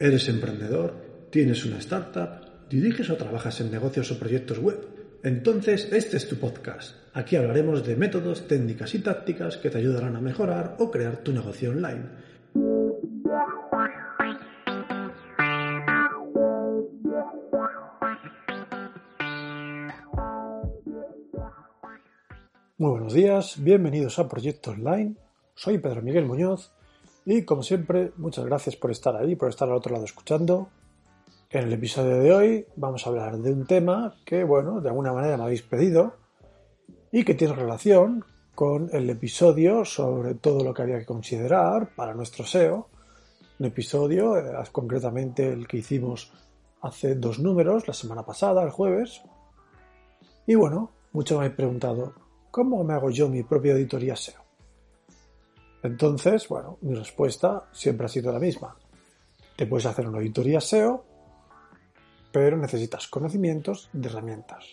¿Eres emprendedor? ¿Tienes una startup? ¿Diriges o trabajas en negocios o proyectos web? Entonces, este es tu podcast. Aquí hablaremos de métodos, técnicas y tácticas que te ayudarán a mejorar o crear tu negocio online. Muy buenos días, bienvenidos a Proyecto Online. Soy Pedro Miguel Muñoz y como siempre, muchas gracias por estar ahí, por estar al otro lado escuchando. En el episodio de hoy vamos a hablar de un tema que, bueno, de alguna manera me habéis pedido y que tiene relación con el episodio sobre todo lo que había que considerar para nuestro SEO. Un episodio, eh, concretamente el que hicimos hace dos números, la semana pasada, el jueves. Y bueno, muchos me habéis preguntado, ¿cómo me hago yo mi propia auditoría SEO? Entonces, bueno, mi respuesta siempre ha sido la misma. Te puedes hacer una auditoría SEO, pero necesitas conocimientos de herramientas.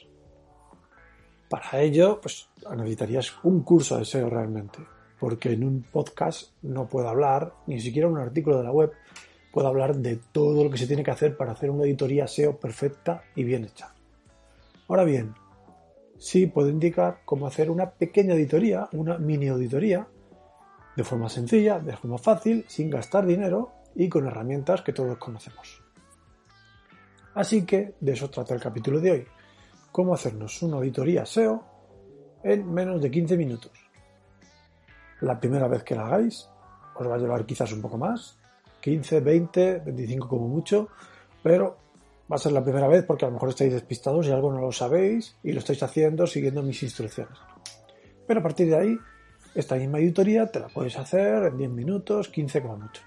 Para ello, pues necesitarías un curso de SEO realmente, porque en un podcast no puedo hablar, ni siquiera en un artículo de la web, puedo hablar de todo lo que se tiene que hacer para hacer una auditoría SEO perfecta y bien hecha. Ahora bien, sí puedo indicar cómo hacer una pequeña auditoría, una mini auditoría, de forma sencilla, de forma fácil, sin gastar dinero y con herramientas que todos conocemos. Así que de eso trata el capítulo de hoy, cómo hacernos una auditoría SEO en menos de 15 minutos. La primera vez que la hagáis os va a llevar quizás un poco más, 15, 20, 25 como mucho, pero va a ser la primera vez porque a lo mejor estáis despistados y algo no lo sabéis y lo estáis haciendo siguiendo mis instrucciones. Pero a partir de ahí esta misma auditoría te la puedes hacer en 10 minutos, 15 como mucho.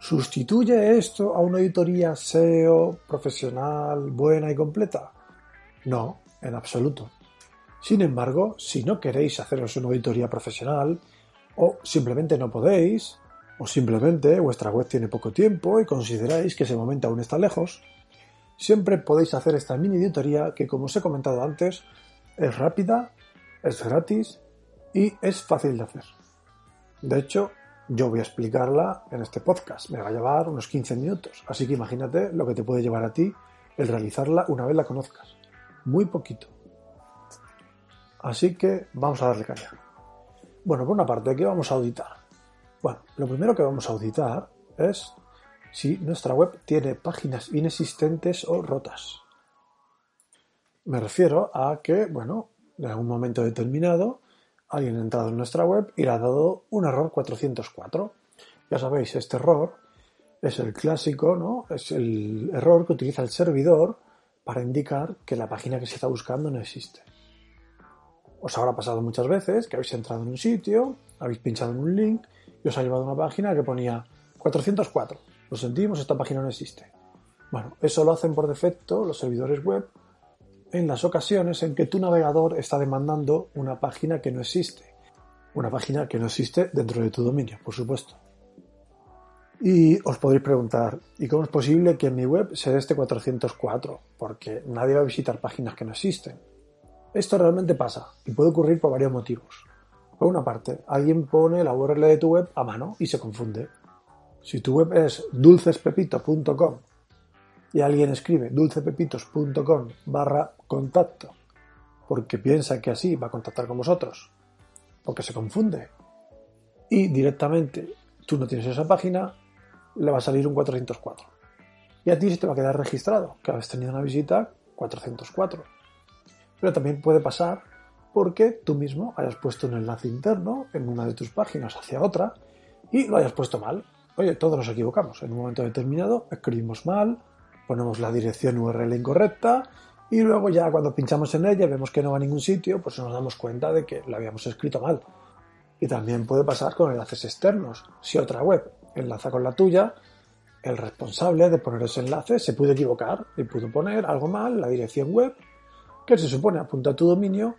¿Sustituye esto a una auditoría SEO profesional, buena y completa? No, en absoluto. Sin embargo, si no queréis haceros una auditoría profesional, o simplemente no podéis, o simplemente vuestra web tiene poco tiempo y consideráis que ese momento aún está lejos, siempre podéis hacer esta mini auditoría que, como os he comentado antes, es rápida, es gratis y es fácil de hacer. De hecho, yo voy a explicarla en este podcast. Me va a llevar unos 15 minutos. Así que imagínate lo que te puede llevar a ti el realizarla una vez la conozcas. Muy poquito. Así que vamos a darle caña. Bueno, por una parte, ¿qué vamos a auditar? Bueno, lo primero que vamos a auditar es si nuestra web tiene páginas inexistentes o rotas. Me refiero a que, bueno, en algún momento determinado, alguien ha entrado en nuestra web y le ha dado un error 404. Ya sabéis, este error es el clásico, ¿no? Es el error que utiliza el servidor para indicar que la página que se está buscando no existe. Os habrá pasado muchas veces que habéis entrado en un sitio, habéis pinchado en un link y os ha llevado a una página que ponía 404. Lo sentimos, esta página no existe. Bueno, eso lo hacen por defecto los servidores web en las ocasiones en que tu navegador está demandando una página que no existe. Una página que no existe dentro de tu dominio, por supuesto. Y os podréis preguntar, ¿y cómo es posible que en mi web se dé este 404? Porque nadie va a visitar páginas que no existen. Esto realmente pasa y puede ocurrir por varios motivos. Por una parte, alguien pone la URL de tu web a mano y se confunde. Si tu web es dulcespepito.com y alguien escribe dulcepepitos.com barra contacto porque piensa que así va a contactar con vosotros, porque se confunde y directamente tú no tienes esa página, le va a salir un 404. Y a ti se te va a quedar registrado que has tenido una visita 404. Pero también puede pasar porque tú mismo hayas puesto un enlace interno en una de tus páginas hacia otra y lo hayas puesto mal. Oye, todos nos equivocamos. En un momento determinado escribimos mal, ponemos la dirección URL incorrecta y luego ya cuando pinchamos en ella vemos que no va a ningún sitio, pues nos damos cuenta de que lo habíamos escrito mal. Y también puede pasar con enlaces externos. Si otra web enlaza con la tuya, el responsable de poner ese enlace se puede equivocar y pudo poner algo mal, la dirección web, que se supone apunta a tu dominio,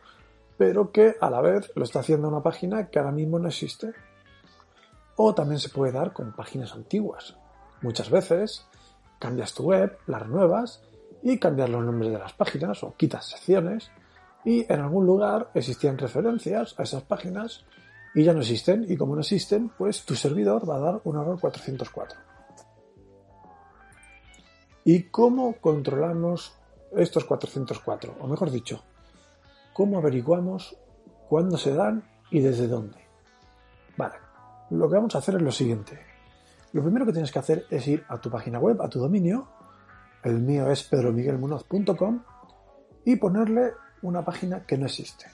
pero que a la vez lo está haciendo una página que ahora mismo no existe. O también se puede dar con páginas antiguas. Muchas veces cambias tu web, la renuevas y cambias los nombres de las páginas o quitas secciones y en algún lugar existían referencias a esas páginas y ya no existen y como no existen pues tu servidor va a dar un error 404. ¿Y cómo controlamos estos 404? O mejor dicho, ¿cómo averiguamos cuándo se dan y desde dónde? Vale, lo que vamos a hacer es lo siguiente. Lo primero que tienes que hacer es ir a tu página web, a tu dominio, el mío es pedromiguelmunoz.com, y ponerle una página que no existe.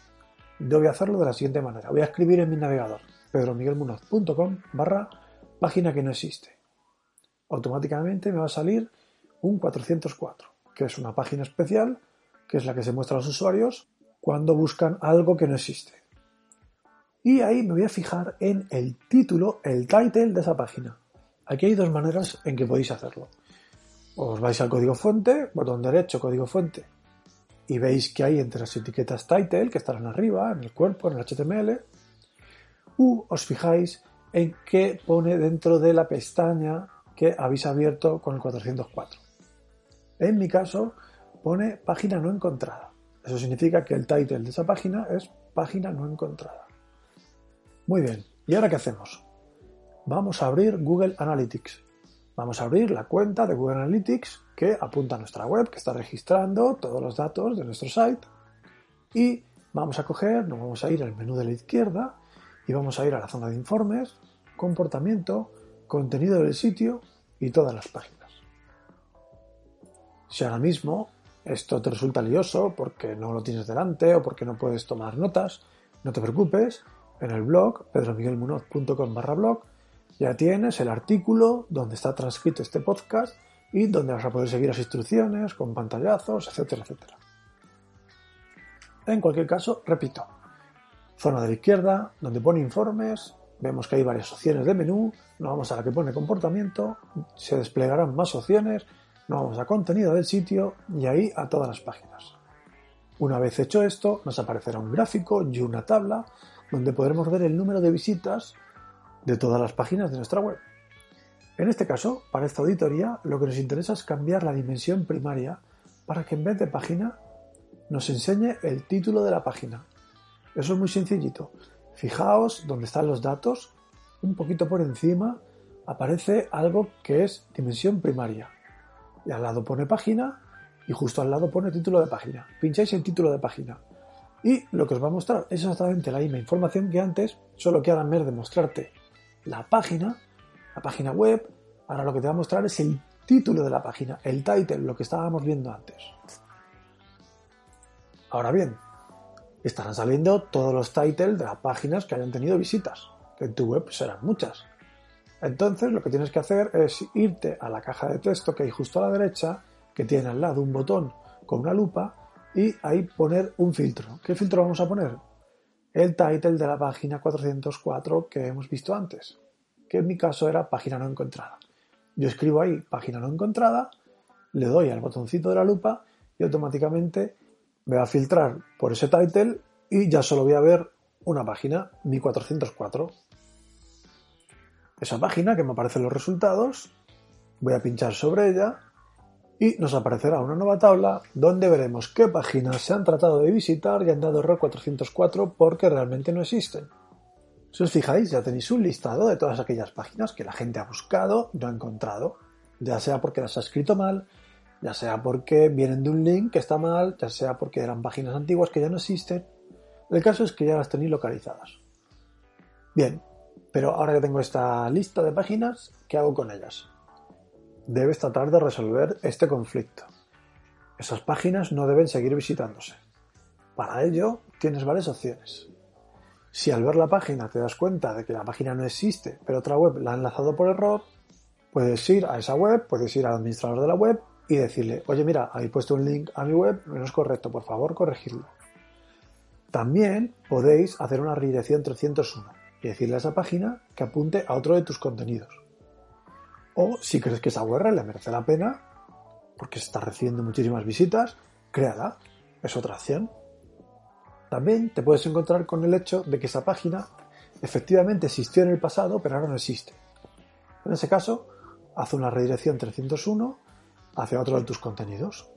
Yo voy a hacerlo de la siguiente manera. Voy a escribir en mi navegador pedromiguelmunoz.com barra página que no existe. Automáticamente me va a salir un 404, que es una página especial, que es la que se muestra a los usuarios cuando buscan algo que no existe. Y ahí me voy a fijar en el título, el title de esa página. Aquí hay dos maneras en que podéis hacerlo. Os vais al código fuente, botón derecho, código fuente, y veis que hay entre las etiquetas title, que estarán arriba, en el cuerpo, en el HTML, u os fijáis en qué pone dentro de la pestaña que habéis abierto con el 404. En mi caso, pone página no encontrada. Eso significa que el title de esa página es página no encontrada. Muy bien, ¿y ahora qué hacemos? Vamos a abrir Google Analytics. Vamos a abrir la cuenta de Google Analytics que apunta a nuestra web, que está registrando todos los datos de nuestro site. Y vamos a coger, nos vamos a ir al menú de la izquierda y vamos a ir a la zona de informes, comportamiento, contenido del sitio y todas las páginas. Si ahora mismo esto te resulta lioso porque no lo tienes delante o porque no puedes tomar notas, no te preocupes, en el blog pedromiguelmunoz.com barra blog ya tienes el artículo donde está transcrito este podcast y donde vas a poder seguir las instrucciones con pantallazos, etcétera, etcétera. En cualquier caso, repito, zona de la izquierda, donde pone informes, vemos que hay varias opciones de menú, nos vamos a la que pone comportamiento, se desplegarán más opciones, nos vamos a contenido del sitio y ahí a todas las páginas. Una vez hecho esto, nos aparecerá un gráfico y una tabla donde podremos ver el número de visitas de todas las páginas de nuestra web. En este caso, para esta auditoría, lo que nos interesa es cambiar la dimensión primaria para que en vez de página nos enseñe el título de la página. Eso es muy sencillito. Fijaos donde están los datos, un poquito por encima aparece algo que es dimensión primaria y al lado pone página y justo al lado pone título de página. Pincháis en título de página y lo que os va a mostrar es exactamente la misma información que antes, solo que ahora en vez de mostrarte la página, la página web, ahora lo que te va a mostrar es el título de la página, el title, lo que estábamos viendo antes. Ahora bien, estarán saliendo todos los titles de las páginas que hayan tenido visitas, que en tu web serán muchas. Entonces lo que tienes que hacer es irte a la caja de texto que hay justo a la derecha, que tiene al lado un botón con una lupa, y ahí poner un filtro. ¿Qué filtro vamos a poner? El title de la página 404 que hemos visto antes, que en mi caso era página no encontrada. Yo escribo ahí página no encontrada, le doy al botoncito de la lupa y automáticamente me va a filtrar por ese title y ya solo voy a ver una página, mi 404 esa página que me aparecen los resultados, voy a pinchar sobre ella y nos aparecerá una nueva tabla donde veremos qué páginas se han tratado de visitar y han dado error 404 porque realmente no existen. Si os fijáis, ya tenéis un listado de todas aquellas páginas que la gente ha buscado y no ha encontrado, ya sea porque las ha escrito mal, ya sea porque vienen de un link que está mal, ya sea porque eran páginas antiguas que ya no existen. El caso es que ya las tenéis localizadas. Bien, pero ahora que tengo esta lista de páginas, ¿qué hago con ellas? Debes tratar de resolver este conflicto. Esas páginas no deben seguir visitándose. Para ello, tienes varias opciones. Si al ver la página te das cuenta de que la página no existe, pero otra web la ha enlazado por error, puedes ir a esa web, puedes ir al administrador de la web y decirle, oye mira, habéis puesto un link a mi web, no es correcto, por favor corregidlo. También podéis hacer una redirección 301 y decirle a esa página que apunte a otro de tus contenidos. O si crees que esa URL merece la pena, porque está recibiendo muchísimas visitas, créala. Es otra opción. También te puedes encontrar con el hecho de que esa página efectivamente existió en el pasado, pero ahora no existe. En ese caso, haz una redirección 301 hacia otro de tus contenidos.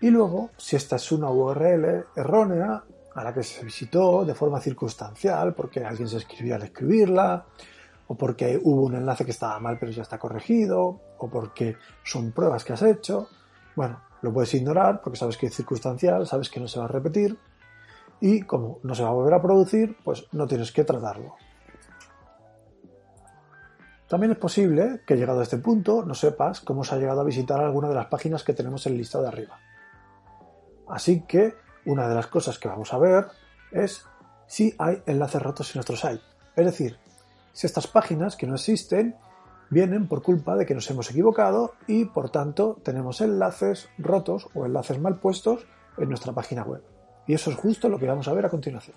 Y luego, si esta es una URL errónea, a la que se visitó de forma circunstancial, porque alguien se escribió al escribirla, o porque hubo un enlace que estaba mal pero ya está corregido, o porque son pruebas que has hecho, bueno, lo puedes ignorar porque sabes que es circunstancial, sabes que no se va a repetir, y como no se va a volver a producir, pues no tienes que tratarlo. También es posible que llegado a este punto no sepas cómo se ha llegado a visitar alguna de las páginas que tenemos en el listado de arriba. Así que una de las cosas que vamos a ver es si hay enlaces rotos en nuestro site. Es decir, si estas páginas que no existen vienen por culpa de que nos hemos equivocado y por tanto tenemos enlaces rotos o enlaces mal puestos en nuestra página web. Y eso es justo lo que vamos a ver a continuación.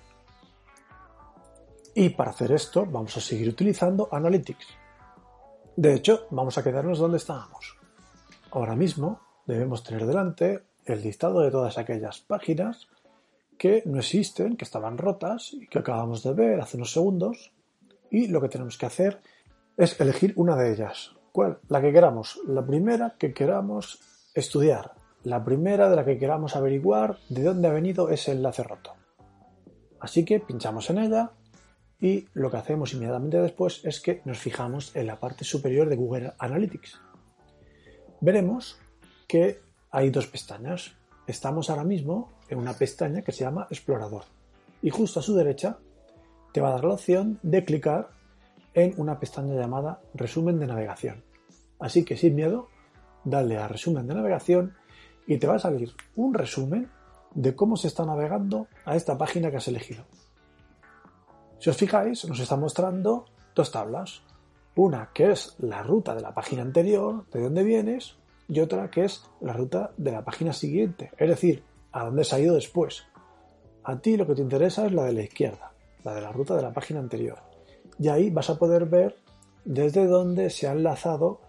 Y para hacer esto vamos a seguir utilizando Analytics. De hecho, vamos a quedarnos donde estábamos. Ahora mismo debemos tener delante el listado de todas aquellas páginas que no existen, que estaban rotas y que acabamos de ver hace unos segundos. Y lo que tenemos que hacer es elegir una de ellas. ¿Cuál? La que queramos. La primera que queramos estudiar. La primera de la que queramos averiguar de dónde ha venido ese enlace roto. Así que pinchamos en ella y lo que hacemos inmediatamente después es que nos fijamos en la parte superior de Google Analytics. Veremos que hay dos pestañas. Estamos ahora mismo en una pestaña que se llama Explorador. Y justo a su derecha te va a dar la opción de clicar en una pestaña llamada Resumen de navegación. Así que sin miedo, dale a Resumen de navegación y te va a salir un resumen de cómo se está navegando a esta página que has elegido. Si os fijáis, nos está mostrando dos tablas. Una que es la ruta de la página anterior, de dónde vienes, y otra que es la ruta de la página siguiente, es decir, a dónde se ha ido después. A ti lo que te interesa es la de la izquierda, la de la ruta de la página anterior. Y ahí vas a poder ver desde dónde se ha enlazado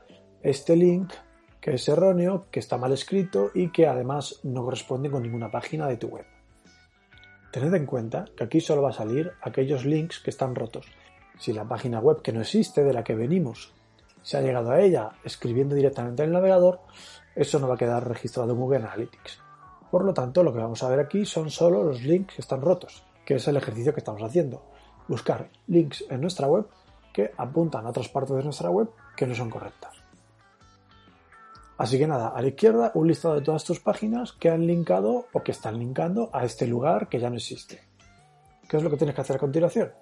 este link que es erróneo, que está mal escrito y que además no corresponde con ninguna página de tu web. Tened en cuenta que aquí solo va a salir aquellos links que están rotos. Si la página web que no existe, de la que venimos, se ha llegado a ella escribiendo directamente en el navegador, eso no va a quedar registrado en Google Analytics. Por lo tanto, lo que vamos a ver aquí son solo los links que están rotos, que es el ejercicio que estamos haciendo. Buscar links en nuestra web que apuntan a otras partes de nuestra web que no son correctas. Así que nada, a la izquierda un listado de todas tus páginas que han linkado o que están linkando a este lugar que ya no existe. ¿Qué es lo que tienes que hacer a continuación?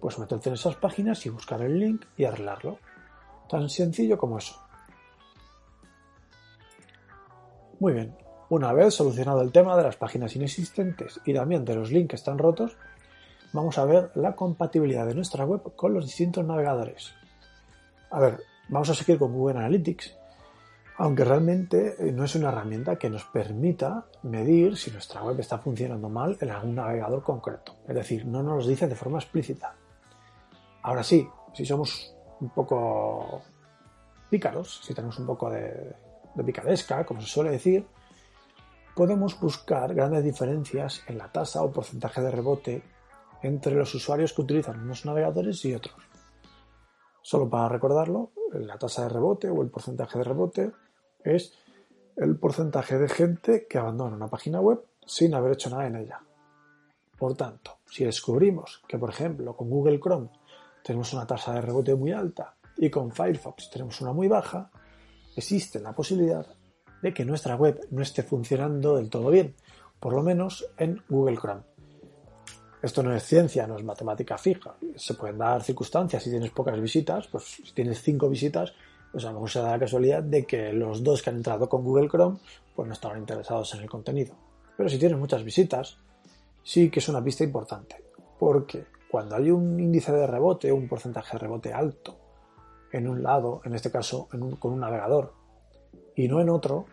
Pues meterte en esas páginas y buscar el link y arreglarlo. Tan sencillo como eso. Muy bien, una vez solucionado el tema de las páginas inexistentes y también de los links que están rotos, vamos a ver la compatibilidad de nuestra web con los distintos navegadores. A ver, vamos a seguir con Google Analytics, aunque realmente eh, no es una herramienta que nos permita medir si nuestra web está funcionando mal en algún navegador concreto. Es decir, no nos lo dice de forma explícita. Ahora sí, si somos un poco pícaros, si tenemos un poco de, picaresca, como se suele decir, podemos buscar grandes diferencias en la tasa o porcentaje de rebote entre los usuarios que utilizan unos navegadores y otros. Solo para recordarlo, la tasa de rebote o el porcentaje de rebote es el porcentaje de gente que abandona una página web sin haber hecho nada en ella. Por tanto, si descubrimos que, por ejemplo, con Google Chrome tenemos una tasa de rebote muy alta y con Firefox tenemos una muy baja, existe la posibilidad de que nuestra web no esté funcionando del todo bien, por lo menos en Google Chrome. Esto no es ciencia, no es matemática fija. Se pueden dar circunstancias. Si tienes pocas visitas, pues si tienes cinco visitas, pues a lo mejor se da la casualidad de que los dos que han entrado con Google Chrome, pues no estaban interesados en el contenido. Pero si tienes muchas visitas, sí que es una pista importante. Porque cuando hay un índice de rebote, un porcentaje de rebote alto en un lado, en este caso con un navegador, y no en otro,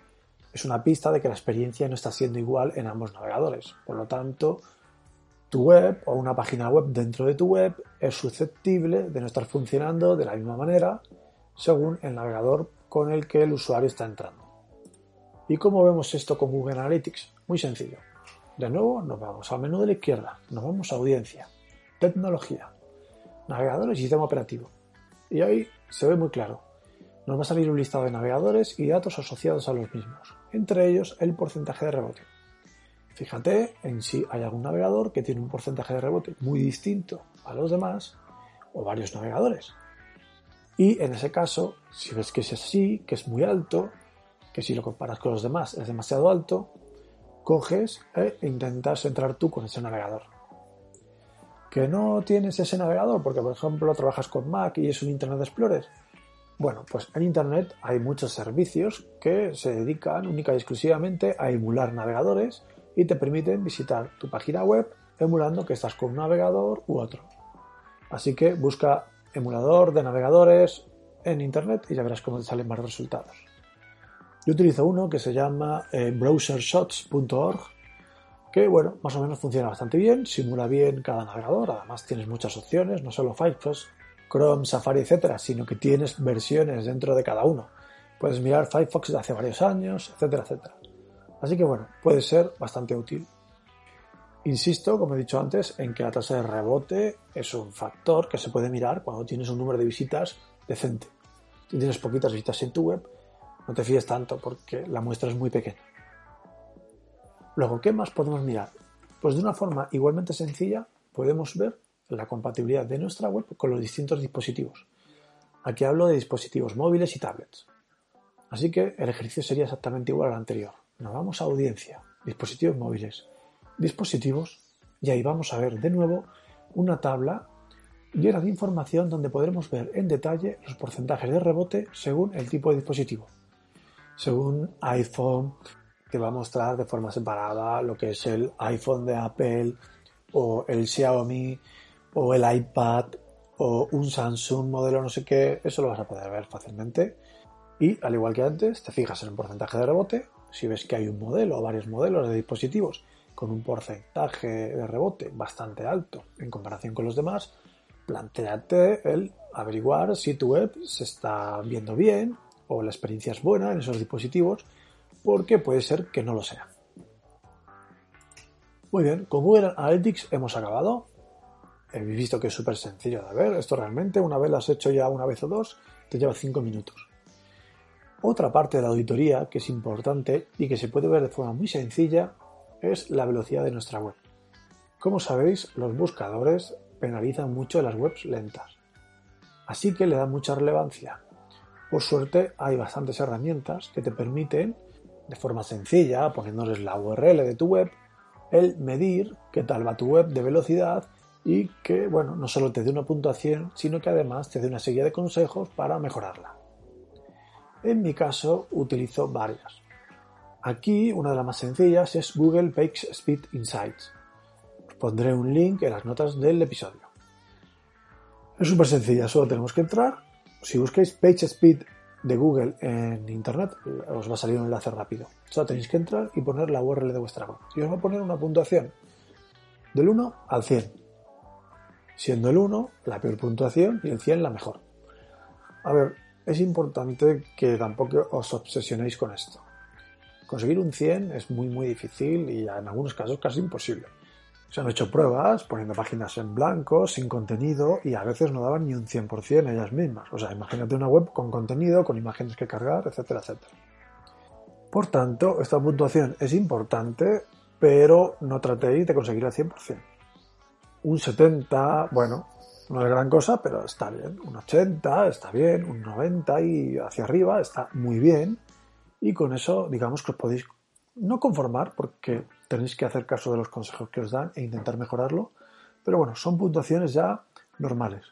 es una pista de que la experiencia no está siendo igual en ambos navegadores. Por lo tanto, tu web o una página web dentro de tu web es susceptible de no estar funcionando de la misma manera según el navegador con el que el usuario está entrando. ¿Y cómo vemos esto con Google Analytics? Muy sencillo. De nuevo, nos vamos al menú de la izquierda, nos vamos a audiencia, tecnología, navegadores y sistema operativo. Y ahí se ve muy claro. Nos va a salir un listado de navegadores y datos asociados a los mismos, entre ellos el porcentaje de rebote. Fíjate en si hay algún navegador que tiene un porcentaje de rebote muy distinto a los demás o varios navegadores. Y en ese caso, si ves que es así, que es muy alto, que si lo comparas con los demás es demasiado alto, coges e intentas entrar tú con ese navegador. ¿Que no tienes ese navegador porque, por ejemplo, trabajas con Mac y es un Internet Explorer? Bueno, pues en Internet hay muchos servicios que se dedican única y exclusivamente a emular navegadores y te permiten visitar tu página web emulando que estás con un navegador u otro. Así que busca emulador de navegadores en Internet y ya verás cómo te salen más resultados. Yo utilizo uno que se llama eh, browsershots.org, que bueno, más o menos funciona bastante bien, simula bien cada navegador, además tienes muchas opciones, no solo Firefox, Chrome, Safari, etcétera, sino que tienes versiones dentro de cada uno. Puedes mirar Firefox de hace varios años, etcétera, etcétera. Así que bueno, puede ser bastante útil. Insisto, como he dicho antes, en que la tasa de rebote es un factor que se puede mirar cuando tienes un número de visitas decente. Si tienes poquitas visitas en tu web, no te fíes tanto porque la muestra es muy pequeña. Luego, ¿qué más podemos mirar? Pues de una forma igualmente sencilla podemos ver la compatibilidad de nuestra web con los distintos dispositivos. Aquí hablo de dispositivos móviles y tablets. Así que el ejercicio sería exactamente igual al anterior. Nos vamos a audiencia, dispositivos móviles, dispositivos y ahí vamos a ver de nuevo una tabla llena de información donde podremos ver en detalle los porcentajes de rebote según el tipo de dispositivo. Según iPhone, te va a mostrar de forma separada lo que es el iPhone de Apple o el Xiaomi o el iPad o un Samsung modelo no sé qué, eso lo vas a poder ver fácilmente. Y al igual que antes, te fijas en el porcentaje de rebote si ves que hay un modelo o varios modelos de dispositivos con un porcentaje de rebote bastante alto en comparación con los demás, planteate el averiguar si tu web se está viendo bien o la experiencia es buena en esos dispositivos, porque puede ser que no lo sea. Muy bien, con Google Analytics hemos acabado. Habéis visto que es súper sencillo de ver. Esto realmente, una vez lo has hecho ya una vez o dos, te lleva cinco minutos. Otra parte de la auditoría que es importante y que se puede ver de forma muy sencilla es la velocidad de nuestra web. Como sabéis, los buscadores penalizan mucho las webs lentas. Así que le dan mucha relevancia. Por suerte hay bastantes herramientas que te permiten, de forma sencilla, poniéndoles la URL de tu web, el medir qué tal va tu web de velocidad y que, bueno, no solo te dé una puntuación, sino que además te dé una serie de consejos para mejorarla. En mi caso utilizo varias. Aquí una de las más sencillas es Google Page Speed Insights. Os pondré un link en las notas del episodio. Es súper sencilla, solo tenemos que entrar. Si busquéis Page Speed de Google en Internet, os va a salir un enlace rápido. Solo tenéis que entrar y poner la URL de vuestra web. Y os va a poner una puntuación del 1 al 100. Siendo el 1 la peor puntuación y el 100 la mejor. A ver, es importante que tampoco os obsesionéis con esto. Conseguir un 100 es muy muy difícil y en algunos casos casi imposible. Se han hecho pruebas poniendo páginas en blanco, sin contenido y a veces no daban ni un 100% ellas mismas. O sea, imagínate una web con contenido, con imágenes que cargar, etcétera, etcétera. Por tanto, esta puntuación es importante, pero no tratéis de conseguir el 100%. Un 70, bueno, no es gran cosa, pero está bien. Un 80 está bien, un 90 y hacia arriba está muy bien. Y con eso, digamos que os podéis no conformar, porque tenéis que hacer caso de los consejos que os dan e intentar mejorarlo. Pero bueno, son puntuaciones ya normales.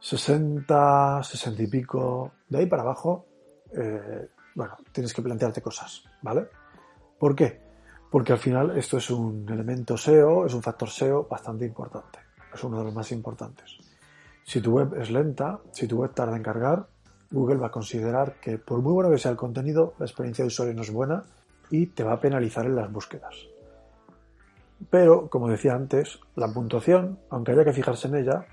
60, 60 y pico, de ahí para abajo, eh, bueno, tienes que plantearte cosas, ¿vale? ¿Por qué? Porque al final esto es un elemento SEO, es un factor SEO bastante importante es uno de los más importantes. Si tu web es lenta, si tu web tarda en cargar, Google va a considerar que por muy bueno que sea el contenido, la experiencia de usuario no es buena y te va a penalizar en las búsquedas. Pero, como decía antes, la puntuación, aunque haya que fijarse en ella,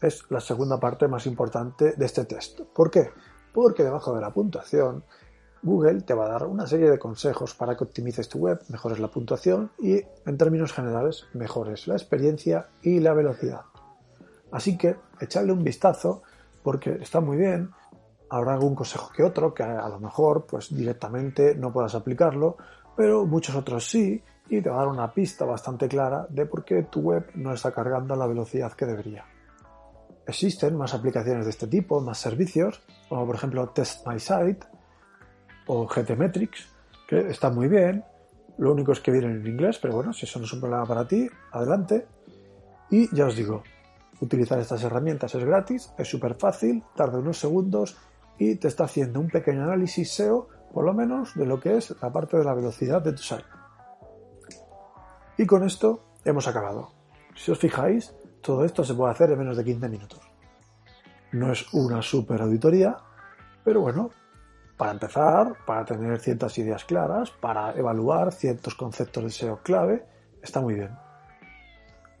es la segunda parte más importante de este texto. ¿Por qué? Porque debajo de la puntuación, Google te va a dar una serie de consejos para que optimices tu web, mejores la puntuación y, en términos generales, mejores la experiencia y la velocidad. Así que echarle un vistazo porque está muy bien. Habrá algún consejo que otro que a lo mejor pues directamente no puedas aplicarlo, pero muchos otros sí y te va a dar una pista bastante clara de por qué tu web no está cargando a la velocidad que debería. Existen más aplicaciones de este tipo, más servicios, como por ejemplo Test My Site o GTmetrix, que están muy bien. Lo único es que vienen en inglés, pero bueno, si eso no es un problema para ti, adelante. Y ya os digo, utilizar estas herramientas es gratis, es súper fácil, tarda unos segundos y te está haciendo un pequeño análisis SEO, por lo menos, de lo que es la parte de la velocidad de tu site. Y con esto hemos acabado. Si os fijáis, todo esto se puede hacer en menos de 15 minutos. No es una super auditoría, pero bueno, para empezar, para tener ciertas ideas claras, para evaluar ciertos conceptos de SEO clave, está muy bien.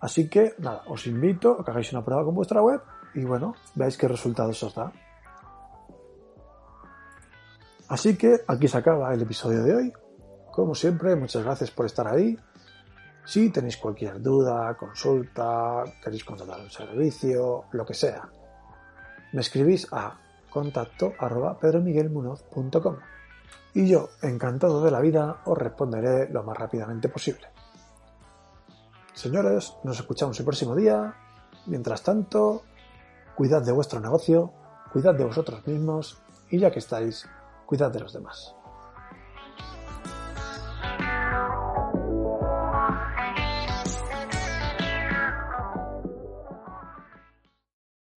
Así que nada, os invito a que hagáis una prueba con vuestra web y bueno, veáis qué resultados os da. Así que aquí se acaba el episodio de hoy. Como siempre, muchas gracias por estar ahí. Si tenéis cualquier duda, consulta, queréis contratar un servicio, lo que sea, me escribís a contacto arroba pedromiguelmunoz.com y yo, encantado de la vida, os responderé lo más rápidamente posible. Señores, nos escuchamos el próximo día. Mientras tanto, cuidad de vuestro negocio, cuidad de vosotros mismos y ya que estáis, cuidad de los demás.